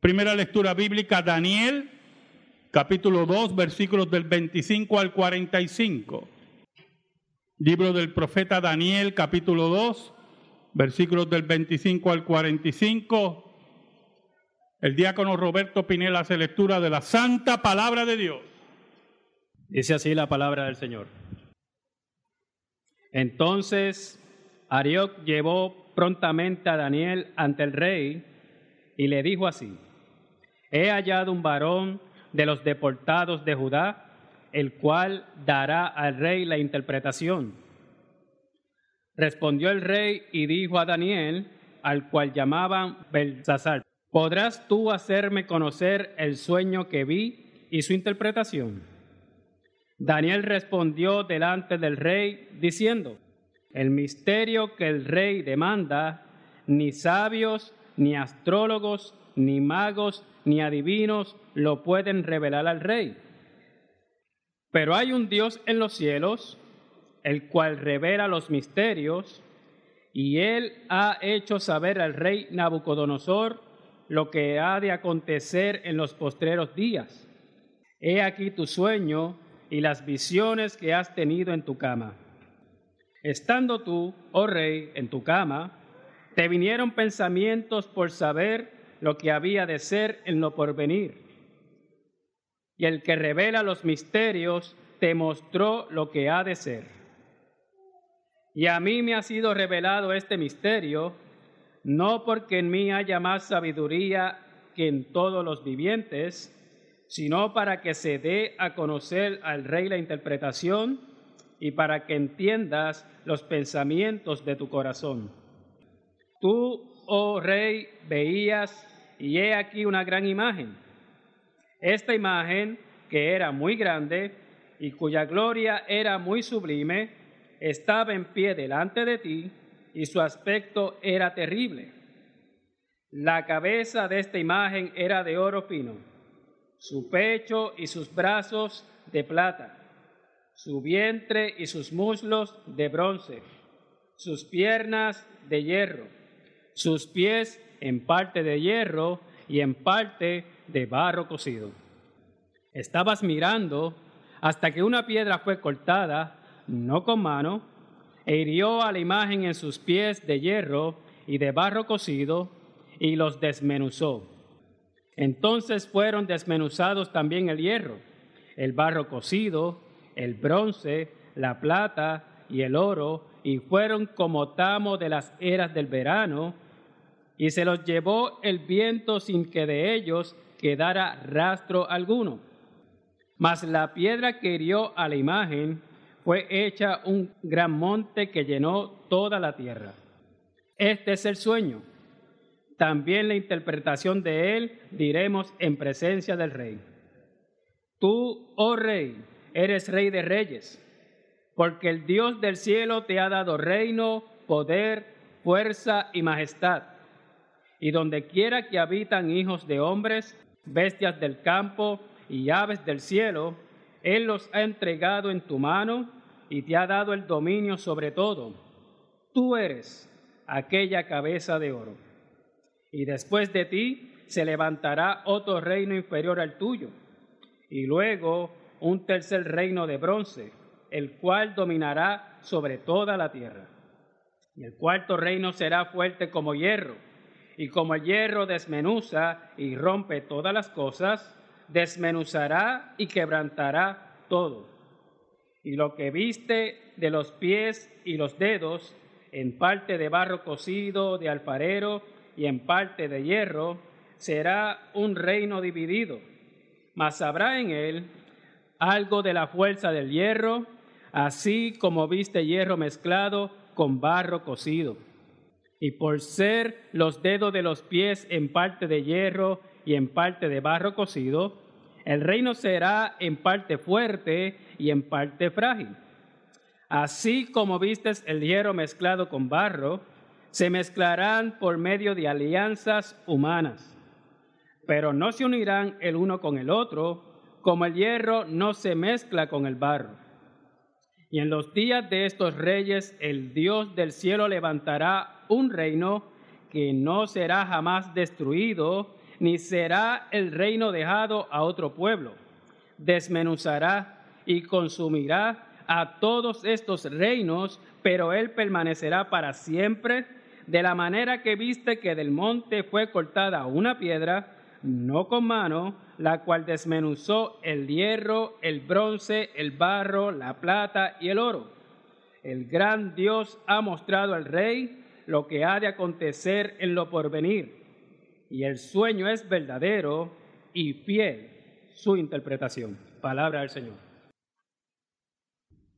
Primera lectura bíblica, Daniel, capítulo 2, versículos del 25 al 45. Libro del profeta Daniel, capítulo 2, versículos del 25 al 45. El diácono Roberto Pinela hace lectura de la santa palabra de Dios. Dice así la palabra del Señor. Entonces Arioc llevó prontamente a Daniel ante el rey y le dijo así, he hallado un varón de los deportados de Judá, el cual dará al rey la interpretación. Respondió el rey y dijo a Daniel, al cual llamaban Belsasar, ¿podrás tú hacerme conocer el sueño que vi y su interpretación? Daniel respondió delante del rey diciendo, el misterio que el rey demanda, ni sabios, ni astrólogos, ni magos, ni adivinos lo pueden revelar al rey. Pero hay un Dios en los cielos, el cual revela los misterios, y él ha hecho saber al rey Nabucodonosor lo que ha de acontecer en los postreros días. He aquí tu sueño y las visiones que has tenido en tu cama. Estando tú, oh rey, en tu cama, te vinieron pensamientos por saber lo que había de ser en lo porvenir. Y el que revela los misterios te mostró lo que ha de ser. Y a mí me ha sido revelado este misterio, no porque en mí haya más sabiduría que en todos los vivientes, sino para que se dé a conocer al rey la interpretación y para que entiendas los pensamientos de tu corazón. Tú, oh rey, veías y he aquí una gran imagen. Esta imagen, que era muy grande y cuya gloria era muy sublime, estaba en pie delante de ti y su aspecto era terrible. La cabeza de esta imagen era de oro fino, su pecho y sus brazos de plata, su vientre y sus muslos de bronce, sus piernas de hierro, sus pies en parte de hierro y en parte de barro cocido. Estabas mirando hasta que una piedra fue cortada, no con mano, e hirió a la imagen en sus pies de hierro y de barro cocido, y los desmenuzó. Entonces fueron desmenuzados también el hierro, el barro cocido, el bronce, la plata y el oro, y fueron como tamo de las eras del verano, y se los llevó el viento sin que de ellos quedara rastro alguno. Mas la piedra que hirió a la imagen fue hecha un gran monte que llenó toda la tierra. Este es el sueño. También la interpretación de él diremos en presencia del rey. Tú, oh rey, eres rey de reyes, porque el Dios del cielo te ha dado reino, poder, fuerza y majestad y donde quiera que habitan hijos de hombres, bestias del campo y aves del cielo, Él los ha entregado en tu mano y te ha dado el dominio sobre todo. Tú eres aquella cabeza de oro. Y después de ti se levantará otro reino inferior al tuyo, y luego un tercer reino de bronce, el cual dominará sobre toda la tierra. Y el cuarto reino será fuerte como hierro y como el hierro desmenuza y rompe todas las cosas, desmenuzará y quebrantará todo. Y lo que viste de los pies y los dedos, en parte de barro cocido de alfarero y en parte de hierro, será un reino dividido, mas habrá en él algo de la fuerza del hierro, así como viste hierro mezclado con barro cocido y por ser los dedos de los pies en parte de hierro y en parte de barro cocido, el reino será en parte fuerte y en parte frágil. Así como vistes el hierro mezclado con barro, se mezclarán por medio de alianzas humanas, pero no se unirán el uno con el otro, como el hierro no se mezcla con el barro. Y en los días de estos reyes el Dios del cielo levantará un reino que no será jamás destruido, ni será el reino dejado a otro pueblo. Desmenuzará y consumirá a todos estos reinos, pero él permanecerá para siempre, de la manera que viste que del monte fue cortada una piedra, no con mano, la cual desmenuzó el hierro, el bronce, el barro, la plata y el oro. El gran Dios ha mostrado al rey lo que ha de acontecer en lo porvenir, y el sueño es verdadero y fiel su interpretación. Palabra del Señor.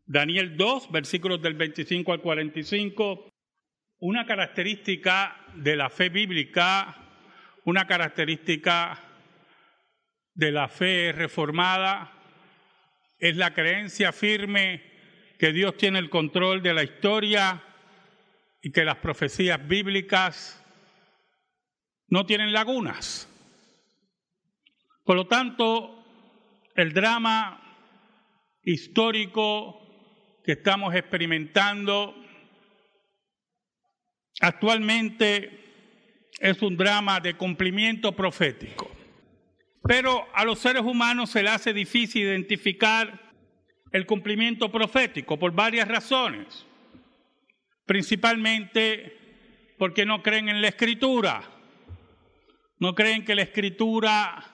Daniel 2, versículos del 25 al 45, una característica de la fe bíblica, una característica de la fe reformada, es la creencia firme que Dios tiene el control de la historia y que las profecías bíblicas no tienen lagunas. Por lo tanto, el drama histórico que estamos experimentando actualmente es un drama de cumplimiento profético. Pero a los seres humanos se les hace difícil identificar el cumplimiento profético por varias razones. Principalmente porque no creen en la escritura. No creen que la escritura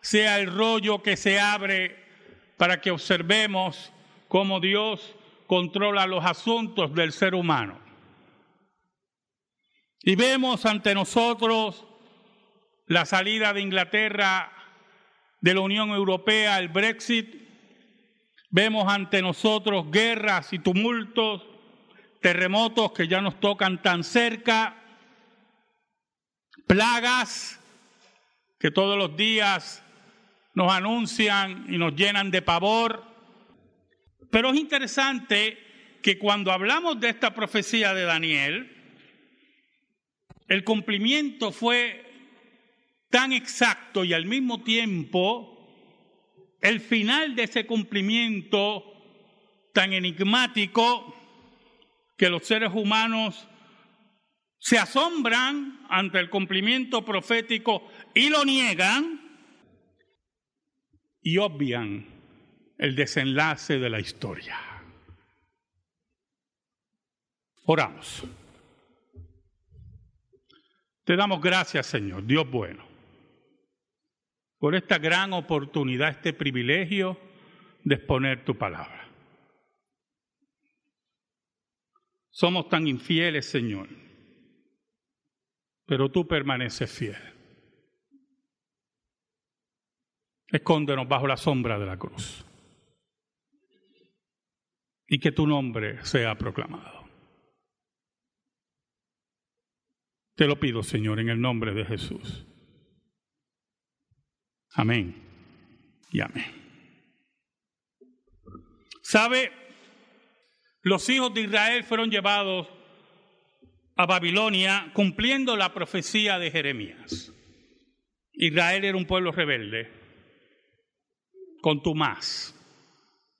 sea el rollo que se abre para que observemos cómo Dios controla los asuntos del ser humano. Y vemos ante nosotros la salida de Inglaterra de la Unión Europea, el Brexit. Vemos ante nosotros guerras y tumultos, terremotos que ya nos tocan tan cerca, plagas que todos los días nos anuncian y nos llenan de pavor. Pero es interesante que cuando hablamos de esta profecía de Daniel, el cumplimiento fue tan exacto y al mismo tiempo el final de ese cumplimiento tan enigmático que los seres humanos se asombran ante el cumplimiento profético y lo niegan y obvian el desenlace de la historia. Oramos. Te damos gracias, Señor, Dios bueno, por esta gran oportunidad, este privilegio de exponer tu palabra. Somos tan infieles, Señor, pero tú permaneces fiel. Escóndenos bajo la sombra de la cruz y que tu nombre sea proclamado. Te lo pido, Señor, en el nombre de Jesús. Amén y amén. ¿Sabe? Los hijos de Israel fueron llevados a Babilonia cumpliendo la profecía de Jeremías. Israel era un pueblo rebelde, contumaz,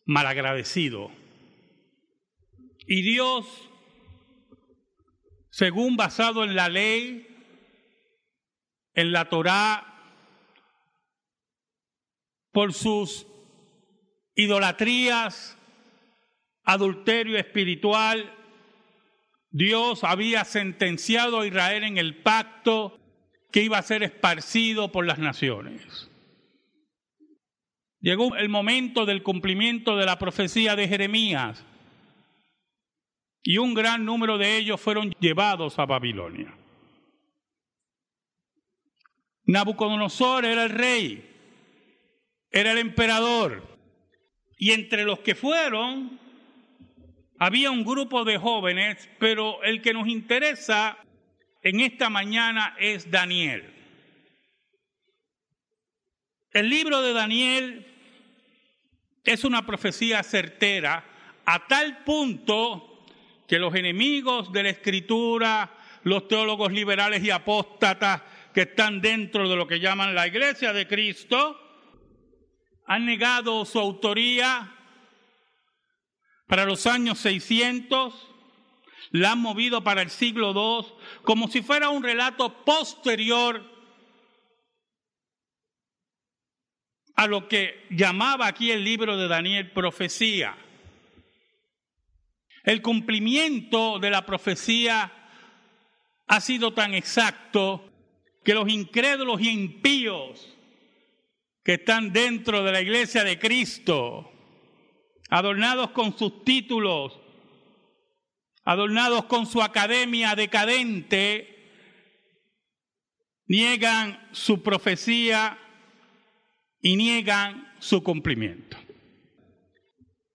malagradecido, y Dios, según basado en la ley, en la Torá, por sus idolatrías, adulterio espiritual, Dios había sentenciado a Israel en el pacto que iba a ser esparcido por las naciones. Llegó el momento del cumplimiento de la profecía de Jeremías y un gran número de ellos fueron llevados a Babilonia. Nabucodonosor era el rey, era el emperador, y entre los que fueron había un grupo de jóvenes, pero el que nos interesa en esta mañana es Daniel. El libro de Daniel es una profecía certera a tal punto que los enemigos de la escritura, los teólogos liberales y apóstatas que están dentro de lo que llaman la iglesia de Cristo, han negado su autoría para los años 600, la han movido para el siglo II, como si fuera un relato posterior a lo que llamaba aquí el libro de Daniel profecía. El cumplimiento de la profecía ha sido tan exacto que los incrédulos y impíos que están dentro de la iglesia de Cristo, adornados con sus títulos, adornados con su academia decadente, niegan su profecía y niegan su cumplimiento.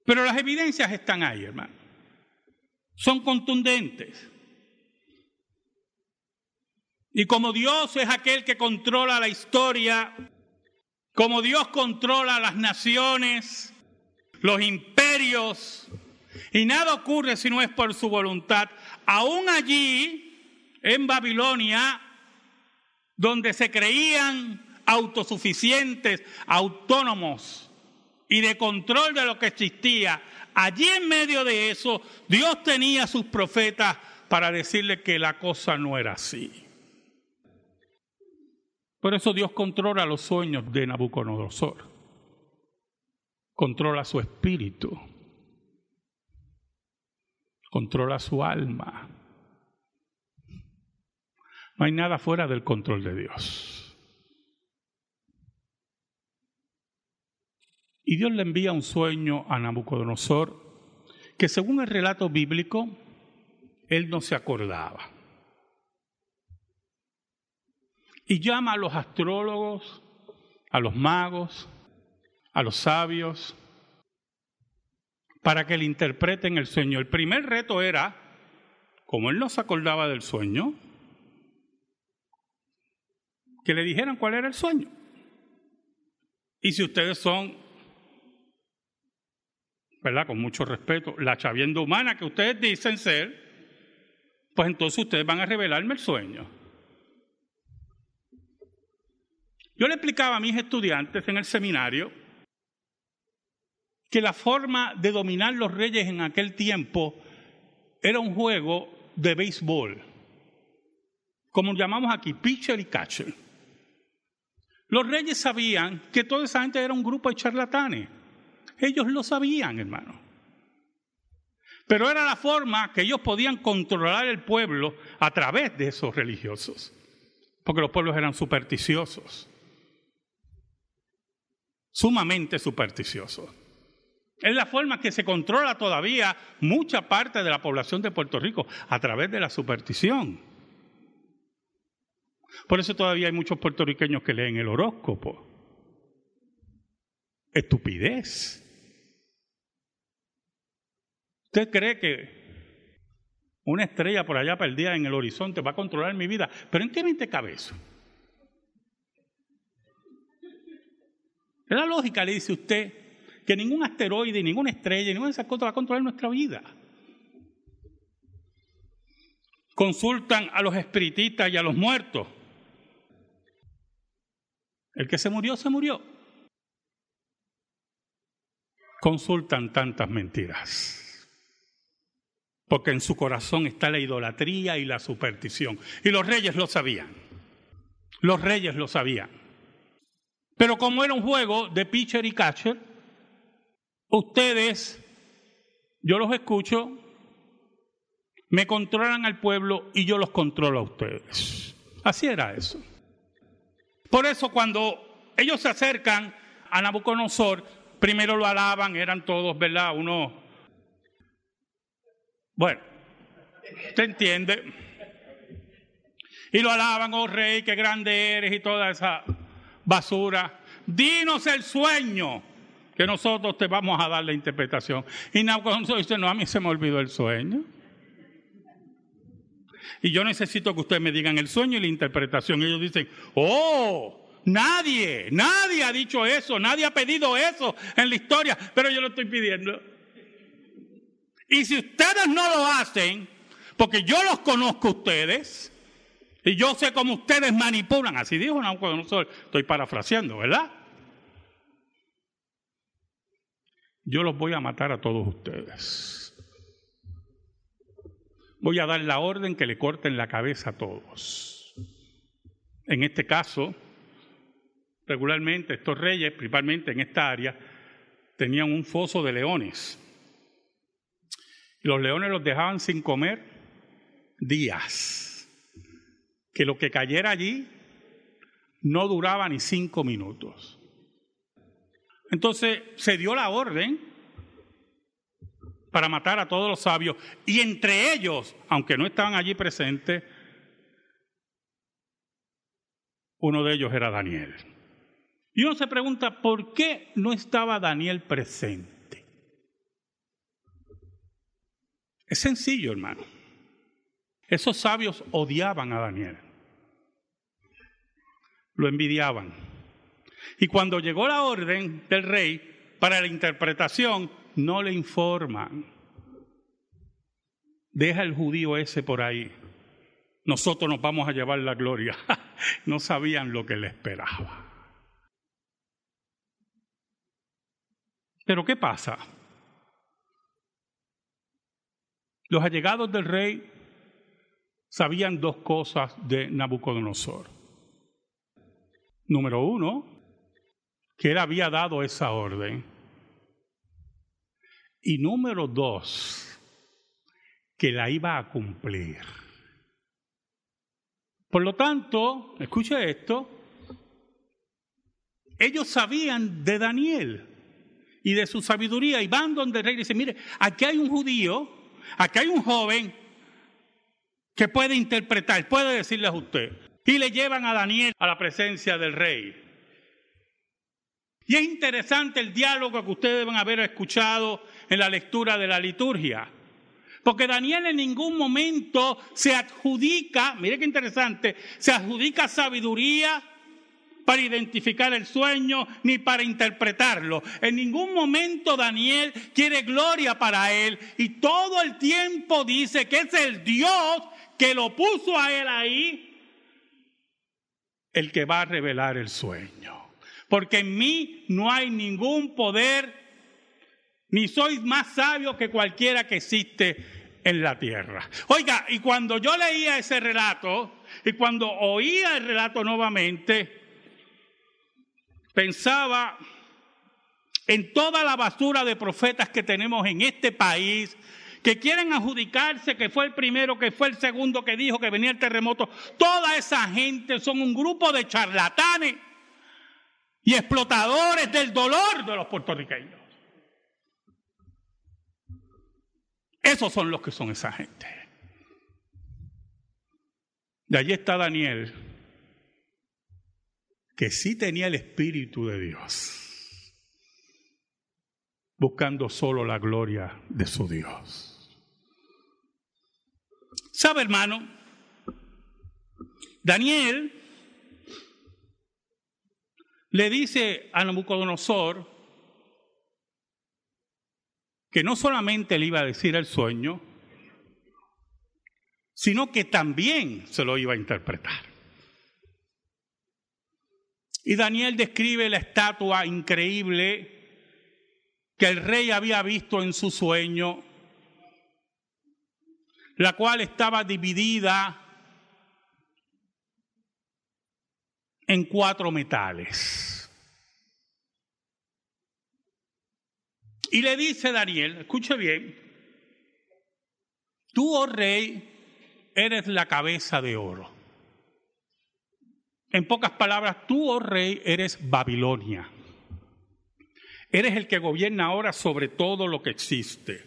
Pero las evidencias están ahí, hermano. Son contundentes. Y como Dios es aquel que controla la historia, como Dios controla las naciones, los imperios, y nada ocurre si no es por su voluntad, aún allí, en Babilonia, donde se creían autosuficientes, autónomos y de control de lo que existía, allí en medio de eso, Dios tenía sus profetas para decirle que la cosa no era así. Por eso Dios controla los sueños de Nabucodonosor, controla su espíritu, controla su alma. No hay nada fuera del control de Dios. Y Dios le envía un sueño a Nabucodonosor que según el relato bíblico, él no se acordaba. Y llama a los astrólogos, a los magos, a los sabios, para que le interpreten el sueño. El primer reto era, como él no se acordaba del sueño, que le dijeran cuál era el sueño. Y si ustedes son ¿verdad? Con mucho respeto, la chavienda humana que ustedes dicen ser, pues entonces ustedes van a revelarme el sueño. Yo le explicaba a mis estudiantes en el seminario que la forma de dominar los reyes en aquel tiempo era un juego de béisbol, como llamamos aquí, pitcher y catcher. Los reyes sabían que toda esa gente era un grupo de charlatanes ellos lo sabían, hermano. Pero era la forma que ellos podían controlar el pueblo a través de esos religiosos, porque los pueblos eran supersticiosos, sumamente supersticiosos. Es la forma que se controla todavía mucha parte de la población de Puerto Rico a través de la superstición. Por eso todavía hay muchos puertorriqueños que leen el horóscopo. Estupidez. ¿Usted cree que una estrella por allá perdida en el horizonte va a controlar mi vida? ¿Pero en qué mente cabe eso? la lógica le dice usted que ningún asteroide, ninguna estrella, ninguna de esas cosas va a controlar nuestra vida. Consultan a los espiritistas y a los muertos. El que se murió, se murió. Consultan tantas mentiras porque en su corazón está la idolatría y la superstición. Y los reyes lo sabían. Los reyes lo sabían. Pero como era un juego de pitcher y catcher, ustedes, yo los escucho, me controlan al pueblo y yo los controlo a ustedes. Así era eso. Por eso cuando ellos se acercan a Nabucodonosor, primero lo alaban, eran todos, ¿verdad? Uno bueno, ¿usted entiende? Y lo alaban, oh rey, qué grande eres y toda esa basura. Dinos el sueño que nosotros te vamos a dar la interpretación. Y Nabucodonosor dice, no, a mí se me olvidó el sueño. Y yo necesito que ustedes me digan el sueño y la interpretación. Ellos dicen, oh, nadie, nadie ha dicho eso, nadie ha pedido eso en la historia, pero yo lo estoy pidiendo. Y si ustedes no lo hacen, porque yo los conozco ustedes, y yo sé cómo ustedes manipulan, así dijo Nabucodonosor, estoy parafraseando, ¿verdad? Yo los voy a matar a todos ustedes. Voy a dar la orden que le corten la cabeza a todos. En este caso, regularmente estos reyes, principalmente en esta área, tenían un foso de leones. Los leones los dejaban sin comer días. Que lo que cayera allí no duraba ni cinco minutos. Entonces se dio la orden para matar a todos los sabios y entre ellos, aunque no estaban allí presentes, uno de ellos era Daniel. Y uno se pregunta, ¿por qué no estaba Daniel presente? Es sencillo, hermano. Esos sabios odiaban a Daniel. Lo envidiaban. Y cuando llegó la orden del rey para la interpretación, no le informan. Deja el judío ese por ahí. Nosotros nos vamos a llevar la gloria. no sabían lo que le esperaba. Pero ¿qué pasa? Los allegados del rey sabían dos cosas de Nabucodonosor. Número uno, que él había dado esa orden. Y número dos, que la iba a cumplir. Por lo tanto, escuche esto, ellos sabían de Daniel y de su sabiduría y van donde el rey y dicen, mire, aquí hay un judío, aquí hay un joven que puede interpretar, puede decirles a usted. Y le llevan a Daniel a la presencia del rey. Y es interesante el diálogo que ustedes deben haber escuchado en la lectura de la liturgia. Porque Daniel en ningún momento se adjudica, mire qué interesante, se adjudica sabiduría para identificar el sueño ni para interpretarlo. En ningún momento Daniel quiere gloria para él y todo el tiempo dice que es el Dios que lo puso a él ahí el que va a revelar el sueño. Porque en mí no hay ningún poder ni soy más sabio que cualquiera que existe en la tierra. Oiga, y cuando yo leía ese relato, y cuando oía el relato nuevamente, pensaba en toda la basura de profetas que tenemos en este país, que quieren adjudicarse que fue el primero, que fue el segundo que dijo que venía el terremoto. Toda esa gente son un grupo de charlatanes y explotadores del dolor de los puertorriqueños. Esos son los que son esa gente. De allí está Daniel, que sí tenía el Espíritu de Dios, buscando solo la gloria de su Dios. ¿Sabe, hermano? Daniel le dice a Nabucodonosor que no solamente le iba a decir el sueño, sino que también se lo iba a interpretar. Y Daniel describe la estatua increíble que el rey había visto en su sueño, la cual estaba dividida en cuatro metales. Y le dice Daniel, escuche bien, tú, oh rey, eres la cabeza de oro. En pocas palabras, tú, oh rey, eres Babilonia. Eres el que gobierna ahora sobre todo lo que existe,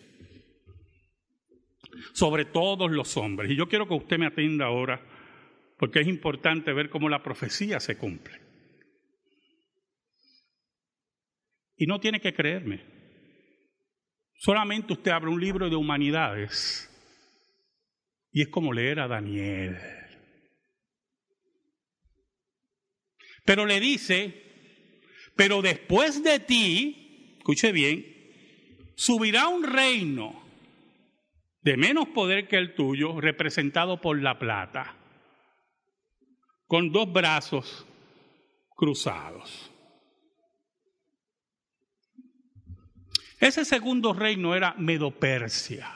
sobre todos los hombres. Y yo quiero que usted me atienda ahora, porque es importante ver cómo la profecía se cumple. Y no tiene que creerme. Solamente usted abre un libro de humanidades y es como leer a Daniel. Pero le dice, pero después de ti, escuche bien, subirá un reino de menos poder que el tuyo, representado por la plata, con dos brazos cruzados. Ese segundo reino era Medopersia,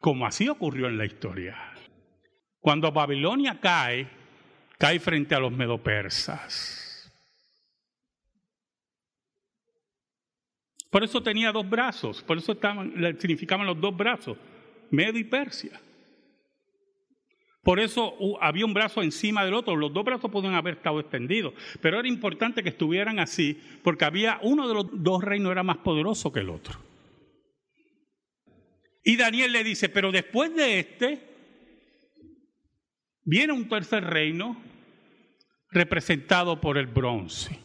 como así ocurrió en la historia. Cuando Babilonia cae, cae frente a los medopersas. Por eso tenía dos brazos, por eso estaban, significaban los dos brazos, Medo y Persia. Por eso había un brazo encima del otro, los dos brazos podían haber estado extendidos, pero era importante que estuvieran así, porque había uno de los dos reinos era más poderoso que el otro. Y Daniel le dice, pero después de este, viene un tercer reino representado por el bronce.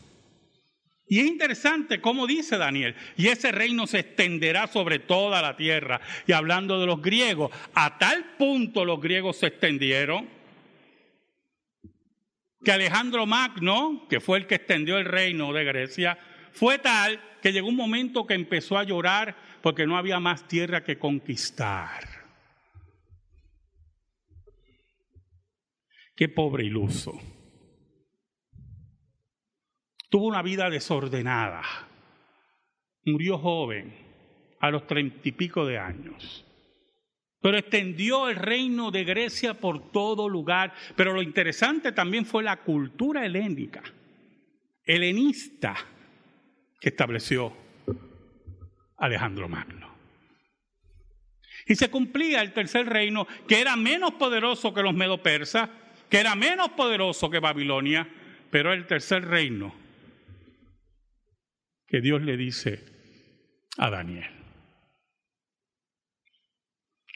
Y es interesante cómo dice Daniel, y ese reino se extenderá sobre toda la tierra. Y hablando de los griegos, a tal punto los griegos se extendieron que Alejandro Magno, que fue el que extendió el reino de Grecia, fue tal que llegó un momento que empezó a llorar porque no había más tierra que conquistar. Qué pobre iluso. Tuvo una vida desordenada. Murió joven, a los treinta y pico de años. Pero extendió el reino de Grecia por todo lugar. Pero lo interesante también fue la cultura helénica, helenista, que estableció Alejandro Magno. Y se cumplía el tercer reino, que era menos poderoso que los medo-persas, que era menos poderoso que Babilonia, pero el tercer reino que Dios le dice a Daniel.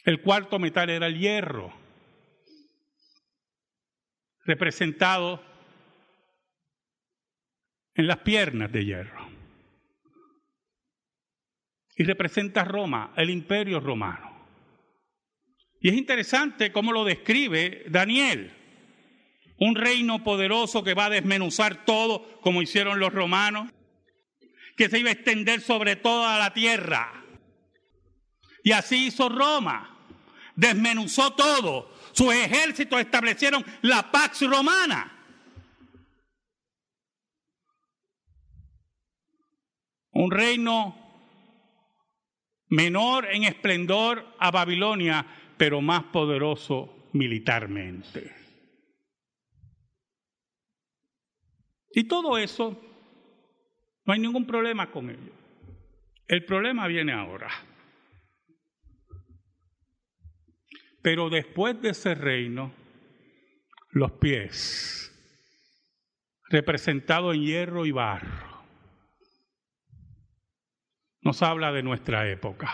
El cuarto metal era el hierro, representado en las piernas de hierro. Y representa Roma, el imperio romano. Y es interesante cómo lo describe Daniel. Un reino poderoso que va a desmenuzar todo como hicieron los romanos que se iba a extender sobre toda la tierra. Y así hizo Roma. Desmenuzó todo. Sus ejércitos establecieron la Pax Romana. Un reino menor en esplendor a Babilonia, pero más poderoso militarmente. Y todo eso no hay ningún problema con ello. El problema viene ahora. Pero después de ese reino, los pies, representados en hierro y barro, nos habla de nuestra época.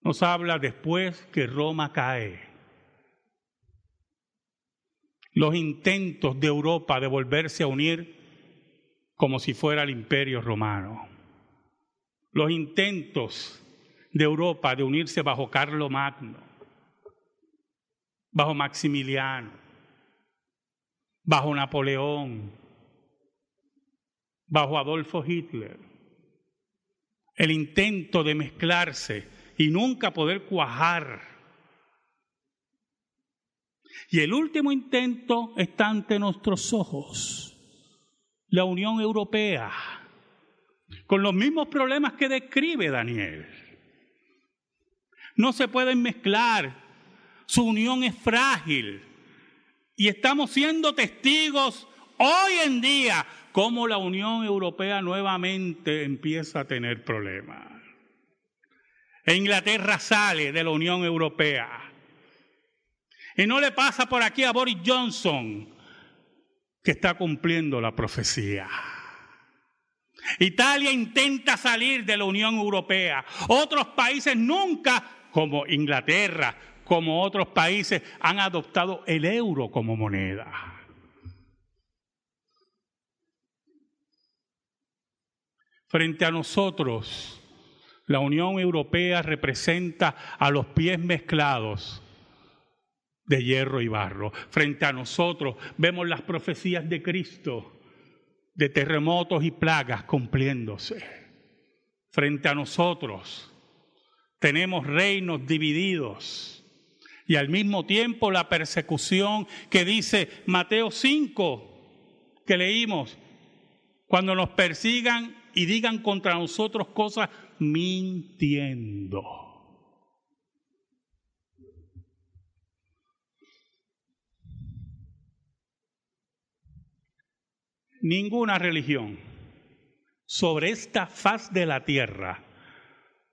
Nos habla después que Roma cae. Los intentos de Europa de volverse a unir como si fuera el imperio romano. Los intentos de Europa de unirse bajo Carlo Magno, bajo Maximiliano, bajo Napoleón, bajo Adolfo Hitler. El intento de mezclarse y nunca poder cuajar. Y el último intento está ante nuestros ojos la Unión Europea, con los mismos problemas que describe Daniel. No se pueden mezclar, su unión es frágil y estamos siendo testigos hoy en día cómo la Unión Europea nuevamente empieza a tener problemas. E Inglaterra sale de la Unión Europea. Y no le pasa por aquí a Boris Johnson, que está cumpliendo la profecía. Italia intenta salir de la Unión Europea. Otros países nunca, como Inglaterra, como otros países, han adoptado el euro como moneda. Frente a nosotros, la Unión Europea representa a los pies mezclados de hierro y barro. Frente a nosotros vemos las profecías de Cristo de terremotos y plagas cumpliéndose. Frente a nosotros tenemos reinos divididos y al mismo tiempo la persecución que dice Mateo 5 que leímos, cuando nos persigan y digan contra nosotros cosas mintiendo. Ninguna religión sobre esta faz de la tierra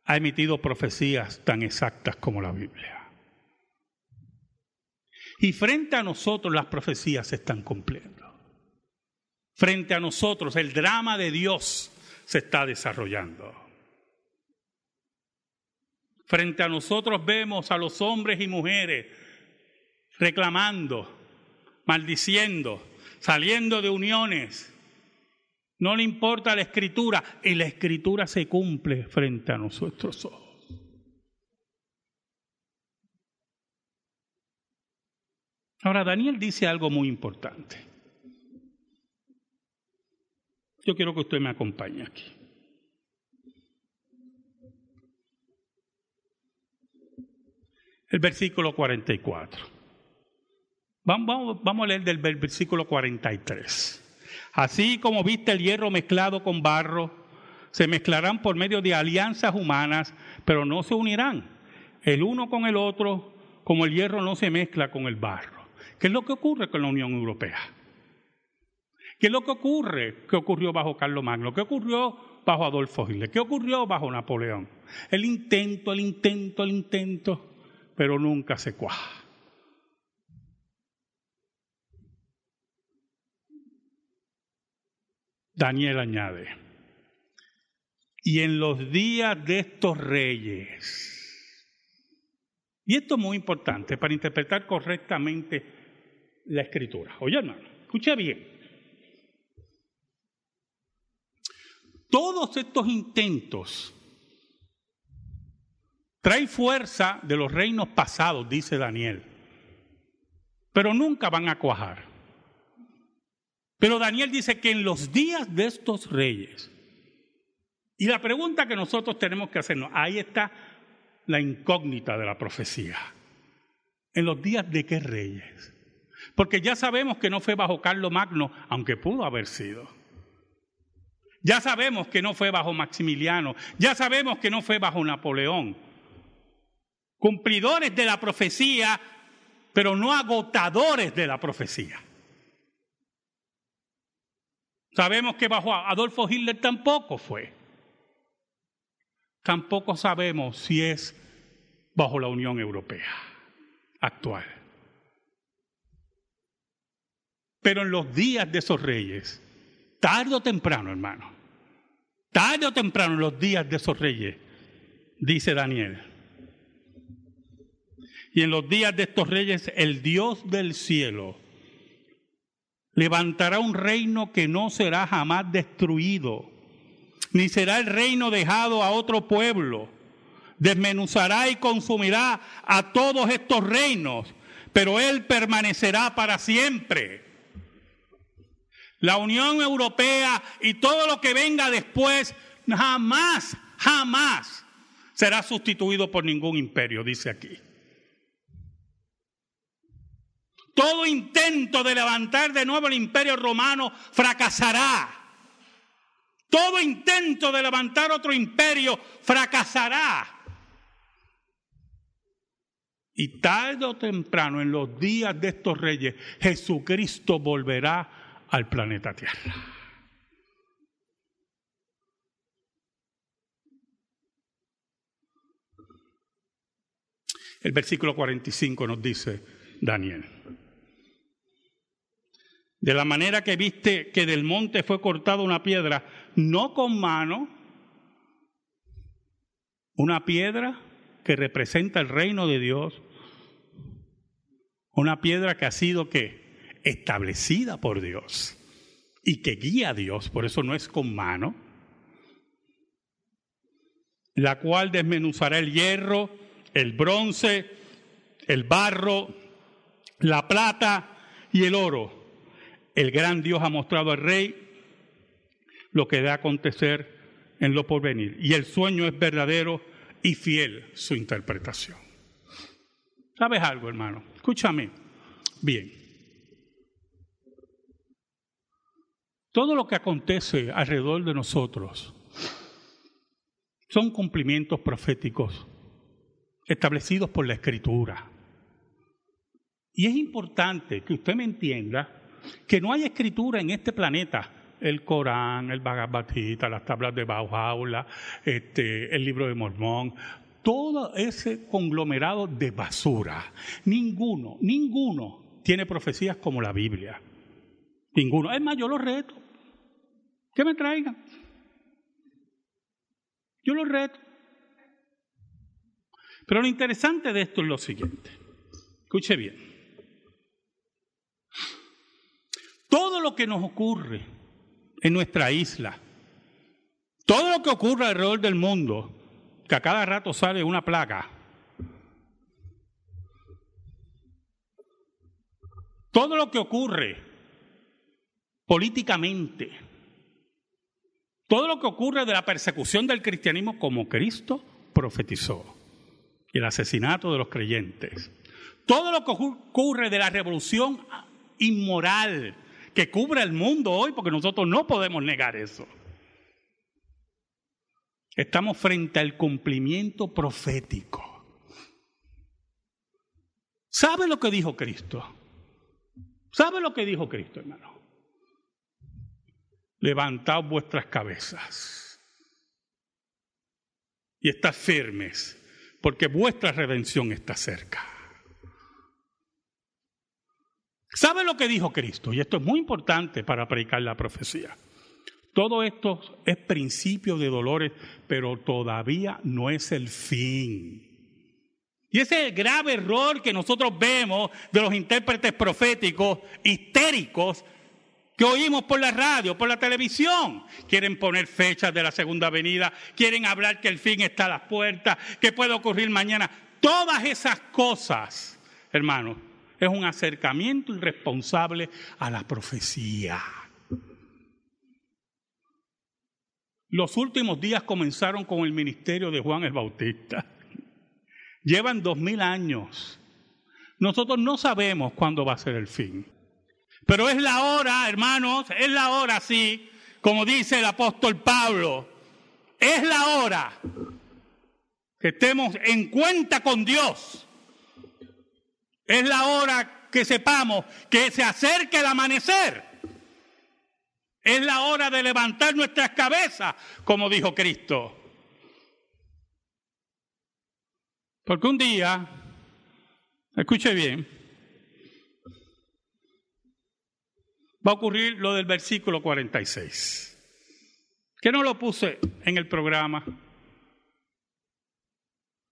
ha emitido profecías tan exactas como la Biblia. Y frente a nosotros las profecías se están cumpliendo. Frente a nosotros el drama de Dios se está desarrollando. Frente a nosotros vemos a los hombres y mujeres reclamando, maldiciendo, saliendo de uniones, no le importa la escritura y la escritura se cumple frente a nuestros ojos. Ahora, Daniel dice algo muy importante. Yo quiero que usted me acompañe aquí. El versículo 44. Vamos, a leer del versículo 43. Así como viste el hierro mezclado con barro, se mezclarán por medio de alianzas humanas, pero no se unirán el uno con el otro, como el hierro no se mezcla con el barro. ¿Qué es lo que ocurre con la Unión Europea? ¿Qué es lo que ocurre? ¿Qué ocurrió bajo Carlos Magno? ¿Qué ocurrió bajo Adolfo Hitler? ¿Qué ocurrió bajo Napoleón? El intento, el intento, el intento, pero nunca se cuaja. Daniel añade, y en los días de estos reyes, y esto es muy importante para interpretar correctamente la escritura. Oye hermano, escucha bien. Todos estos intentos traen fuerza de los reinos pasados, dice Daniel, pero nunca van a cuajar. Pero Daniel dice que en los días de estos reyes, y la pregunta que nosotros tenemos que hacernos, ahí está la incógnita de la profecía. ¿En los días de qué reyes? Porque ya sabemos que no fue bajo Carlos Magno, aunque pudo haber sido. Ya sabemos que no fue bajo Maximiliano, ya sabemos que no fue bajo Napoleón. Cumplidores de la profecía, pero no agotadores de la profecía. Sabemos que bajo Adolfo Hitler tampoco fue. Tampoco sabemos si es bajo la Unión Europea actual. Pero en los días de esos reyes, tarde o temprano, hermano, tarde o temprano en los días de esos reyes, dice Daniel, y en los días de estos reyes, el Dios del cielo, levantará un reino que no será jamás destruido, ni será el reino dejado a otro pueblo. Desmenuzará y consumirá a todos estos reinos, pero Él permanecerá para siempre. La Unión Europea y todo lo que venga después jamás, jamás será sustituido por ningún imperio, dice aquí. Todo intento de levantar de nuevo el imperio romano fracasará. Todo intento de levantar otro imperio fracasará. Y tarde o temprano, en los días de estos reyes, Jesucristo volverá al planeta Tierra. El versículo 45 nos dice Daniel. De la manera que viste que del monte fue cortada una piedra, no con mano, una piedra que representa el reino de Dios, una piedra que ha sido que establecida por Dios y que guía a Dios, por eso no es con mano, la cual desmenuzará el hierro, el bronce, el barro, la plata y el oro el gran Dios ha mostrado al rey lo que debe acontecer en lo porvenir. Y el sueño es verdadero y fiel su interpretación. ¿Sabes algo, hermano? Escúchame. Bien. Todo lo que acontece alrededor de nosotros son cumplimientos proféticos establecidos por la Escritura. Y es importante que usted me entienda que no hay escritura en este planeta el Corán, el Bhagavad las tablas de Bauhaula, este, el libro de Mormón, todo ese conglomerado de basura. Ninguno, ninguno tiene profecías como la Biblia. Ninguno. Es más, yo los reto. Que me traigan. Yo los reto. Pero lo interesante de esto es lo siguiente. Escuche bien. Todo lo que nos ocurre en nuestra isla, todo lo que ocurre alrededor del mundo, que a cada rato sale una plaga. Todo lo que ocurre políticamente, todo lo que ocurre de la persecución del cristianismo como Cristo profetizó y el asesinato de los creyentes, todo lo que ocurre de la revolución inmoral que cubre el mundo hoy, porque nosotros no podemos negar eso. Estamos frente al cumplimiento profético. ¿Sabe lo que dijo Cristo? ¿Sabe lo que dijo Cristo, hermano? Levantad vuestras cabezas y estad firmes, porque vuestra redención está cerca. ¿Sabe lo que dijo Cristo? Y esto es muy importante para predicar la profecía. Todo esto es principio de dolores, pero todavía no es el fin. Y ese es el grave error que nosotros vemos de los intérpretes proféticos histéricos que oímos por la radio, por la televisión. Quieren poner fechas de la segunda venida, quieren hablar que el fin está a las puertas, que puede ocurrir mañana. Todas esas cosas, hermano, es un acercamiento irresponsable a la profecía. Los últimos días comenzaron con el ministerio de Juan el Bautista. Llevan dos mil años. Nosotros no sabemos cuándo va a ser el fin. Pero es la hora, hermanos, es la hora, sí, como dice el apóstol Pablo. Es la hora que estemos en cuenta con Dios. Es la hora que sepamos que se acerca el amanecer. Es la hora de levantar nuestras cabezas, como dijo Cristo. Porque un día, escuche bien, va a ocurrir lo del versículo 46, que no lo puse en el programa,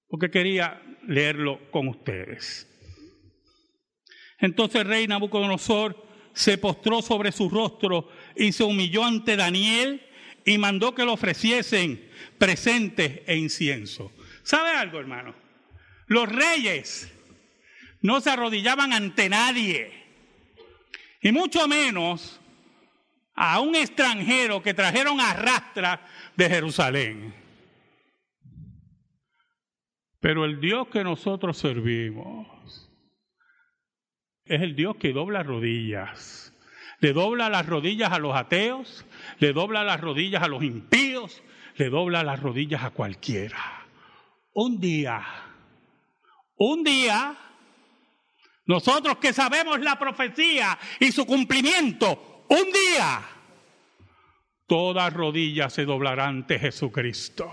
porque quería leerlo con ustedes. Entonces el rey Nabucodonosor se postró sobre su rostro y se humilló ante Daniel y mandó que le ofreciesen presentes e incienso. ¿Sabe algo, hermano? Los reyes no se arrodillaban ante nadie, y mucho menos a un extranjero que trajeron a rastra de Jerusalén. Pero el Dios que nosotros servimos es el Dios que dobla rodillas. Le dobla las rodillas a los ateos, le dobla las rodillas a los impíos, le dobla las rodillas a cualquiera. Un día, un día, nosotros que sabemos la profecía y su cumplimiento, un día, todas rodillas se doblarán ante Jesucristo.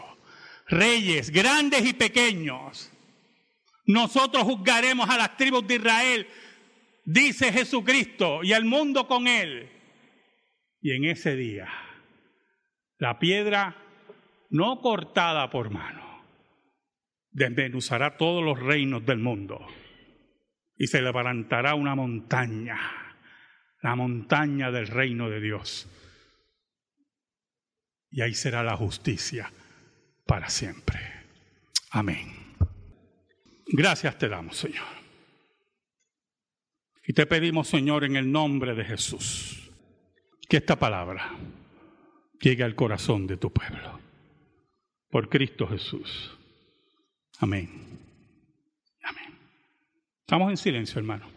Reyes, grandes y pequeños. Nosotros juzgaremos a las tribus de Israel dice Jesucristo, y al mundo con él. Y en ese día, la piedra no cortada por mano, desmenuzará todos los reinos del mundo y se levantará una montaña, la montaña del reino de Dios. Y ahí será la justicia para siempre. Amén. Gracias te damos, Señor. Y te pedimos, Señor, en el nombre de Jesús, que esta palabra llegue al corazón de tu pueblo. Por Cristo Jesús. Amén. Amén. Estamos en silencio, hermano.